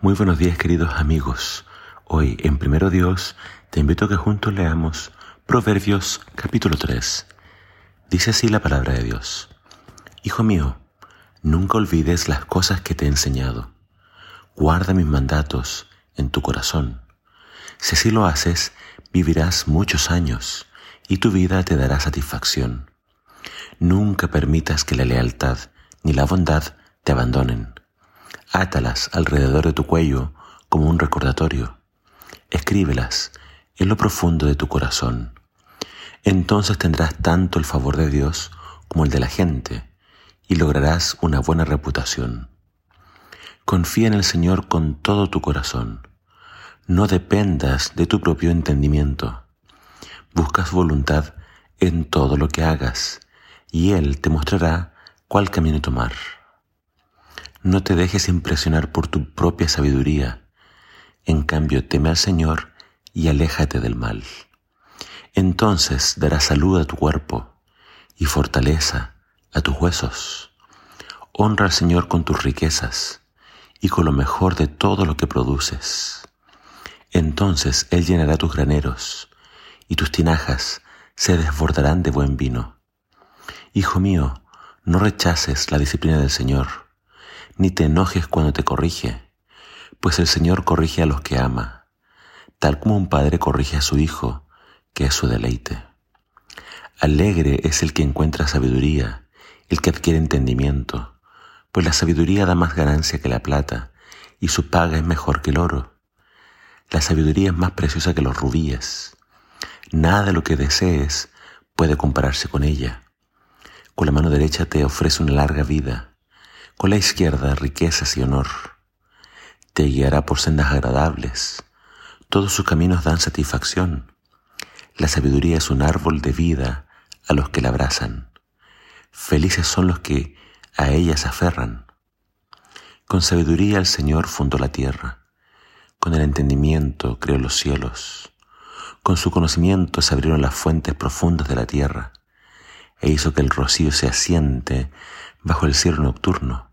Muy buenos días queridos amigos. Hoy en Primero Dios te invito a que juntos leamos Proverbios capítulo 3. Dice así la palabra de Dios. Hijo mío, nunca olvides las cosas que te he enseñado. Guarda mis mandatos en tu corazón. Si así lo haces, vivirás muchos años y tu vida te dará satisfacción. Nunca permitas que la lealtad ni la bondad te abandonen Átalas alrededor de tu cuello como un recordatorio. Escríbelas en lo profundo de tu corazón. Entonces tendrás tanto el favor de Dios como el de la gente y lograrás una buena reputación. Confía en el Señor con todo tu corazón. No dependas de tu propio entendimiento. Buscas voluntad en todo lo que hagas y Él te mostrará cuál camino tomar. No te dejes impresionar por tu propia sabiduría. En cambio, teme al Señor y aléjate del mal. Entonces dará salud a tu cuerpo y fortaleza a tus huesos. Honra al Señor con tus riquezas y con lo mejor de todo lo que produces. Entonces Él llenará tus graneros y tus tinajas se desbordarán de buen vino. Hijo mío, no rechaces la disciplina del Señor ni te enojes cuando te corrige, pues el Señor corrige a los que ama, tal como un padre corrige a su hijo, que es su deleite. Alegre es el que encuentra sabiduría, el que adquiere entendimiento, pues la sabiduría da más ganancia que la plata, y su paga es mejor que el oro. La sabiduría es más preciosa que los rubíes. Nada de lo que desees puede compararse con ella. Con la mano derecha te ofrece una larga vida, con la izquierda riquezas y honor. Te guiará por sendas agradables. Todos sus caminos dan satisfacción. La sabiduría es un árbol de vida a los que la abrazan. Felices son los que a ella se aferran. Con sabiduría el Señor fundó la tierra. Con el entendimiento creó los cielos. Con su conocimiento se abrieron las fuentes profundas de la tierra e hizo que el rocío se asiente bajo el cielo nocturno.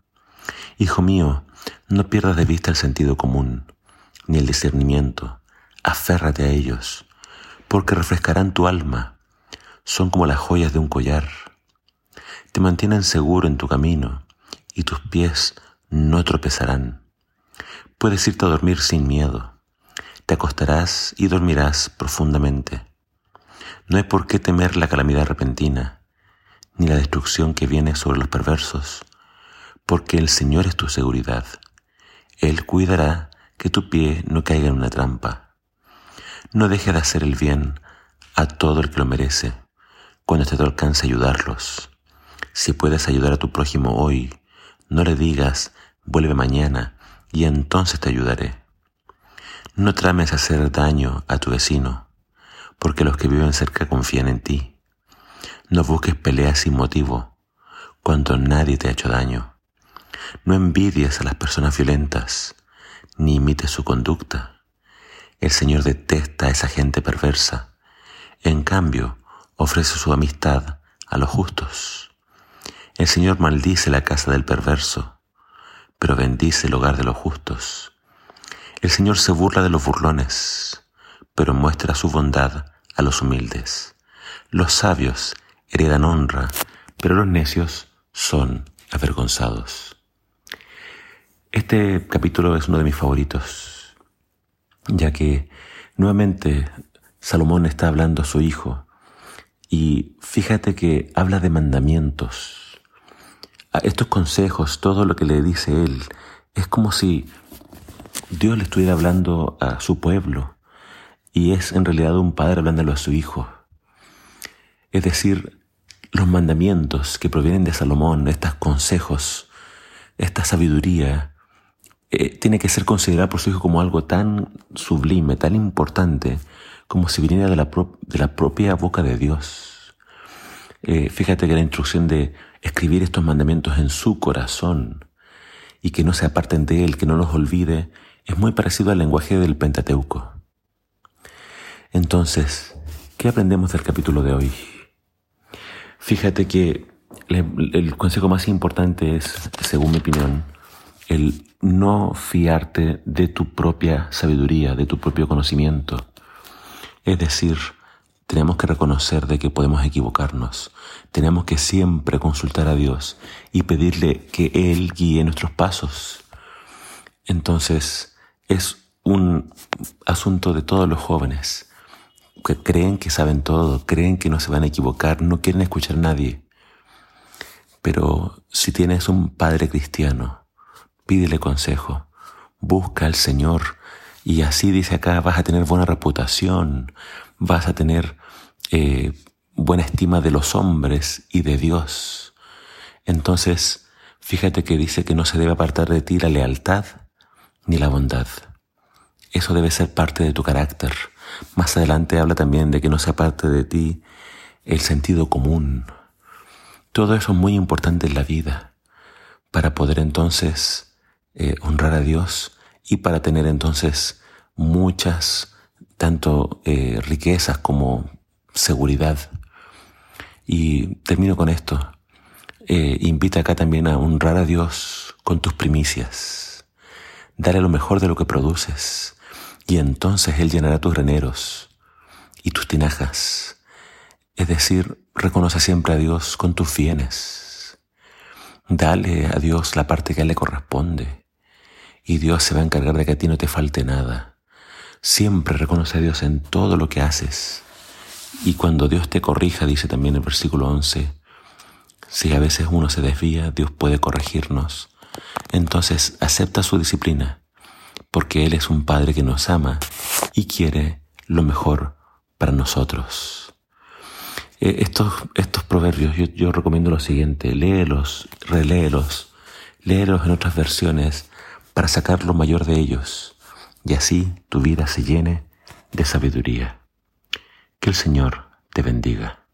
Hijo mío, no pierdas de vista el sentido común, ni el discernimiento. Aférrate a ellos, porque refrescarán tu alma. Son como las joyas de un collar. Te mantienen seguro en tu camino, y tus pies no tropezarán. Puedes irte a dormir sin miedo. Te acostarás y dormirás profundamente. No hay por qué temer la calamidad repentina, ni la destrucción que viene sobre los perversos porque el Señor es tu seguridad. Él cuidará que tu pie no caiga en una trampa. No deje de hacer el bien a todo el que lo merece, cuando te alcance ayudarlos. Si puedes ayudar a tu prójimo hoy, no le digas, vuelve mañana, y entonces te ayudaré. No trames hacer daño a tu vecino, porque los que viven cerca confían en ti. No busques peleas sin motivo, cuando nadie te ha hecho daño. No envidies a las personas violentas, ni imites su conducta. El Señor detesta a esa gente perversa. En cambio, ofrece su amistad a los justos. El Señor maldice la casa del perverso, pero bendice el hogar de los justos. El Señor se burla de los burlones, pero muestra su bondad a los humildes. Los sabios heredan honra, pero los necios son avergonzados. Este capítulo es uno de mis favoritos, ya que nuevamente Salomón está hablando a su hijo y fíjate que habla de mandamientos. A estos consejos, todo lo que le dice él, es como si Dios le estuviera hablando a su pueblo y es en realidad un padre hablándolo a su hijo. Es decir, los mandamientos que provienen de Salomón, estos consejos, esta sabiduría, eh, tiene que ser considerada por su hijo como algo tan sublime, tan importante, como si viniera de la, de la propia boca de Dios. Eh, fíjate que la instrucción de escribir estos mandamientos en su corazón y que no se aparten de él, que no los olvide, es muy parecido al lenguaje del Pentateuco. Entonces, ¿qué aprendemos del capítulo de hoy? Fíjate que el consejo más importante es, según mi opinión, el no fiarte de tu propia sabiduría, de tu propio conocimiento. Es decir, tenemos que reconocer de que podemos equivocarnos. Tenemos que siempre consultar a Dios y pedirle que Él guíe nuestros pasos. Entonces, es un asunto de todos los jóvenes que creen que saben todo, creen que no se van a equivocar, no quieren escuchar a nadie. Pero si tienes un padre cristiano, pídele consejo, busca al Señor y así dice acá vas a tener buena reputación, vas a tener eh, buena estima de los hombres y de Dios. Entonces, fíjate que dice que no se debe apartar de ti la lealtad ni la bondad. Eso debe ser parte de tu carácter. Más adelante habla también de que no se aparte de ti el sentido común. Todo eso es muy importante en la vida para poder entonces eh, honrar a Dios y para tener entonces muchas, tanto eh, riquezas como seguridad. Y termino con esto. Eh, invita acá también a honrar a Dios con tus primicias. Dale lo mejor de lo que produces y entonces Él llenará tus graneros y tus tinajas. Es decir, reconoce siempre a Dios con tus bienes. Dale a Dios la parte que Él le corresponde y Dios se va a encargar de que a ti no te falte nada. Siempre reconoce a Dios en todo lo que haces. Y cuando Dios te corrija, dice también el versículo 11, si a veces uno se desvía, Dios puede corregirnos. Entonces acepta su disciplina, porque Él es un Padre que nos ama y quiere lo mejor para nosotros. Eh, estos, estos proverbios yo, yo recomiendo lo siguiente, léelos, reléelos, léelos en otras versiones, para sacar lo mayor de ellos, y así tu vida se llene de sabiduría. Que el Señor te bendiga.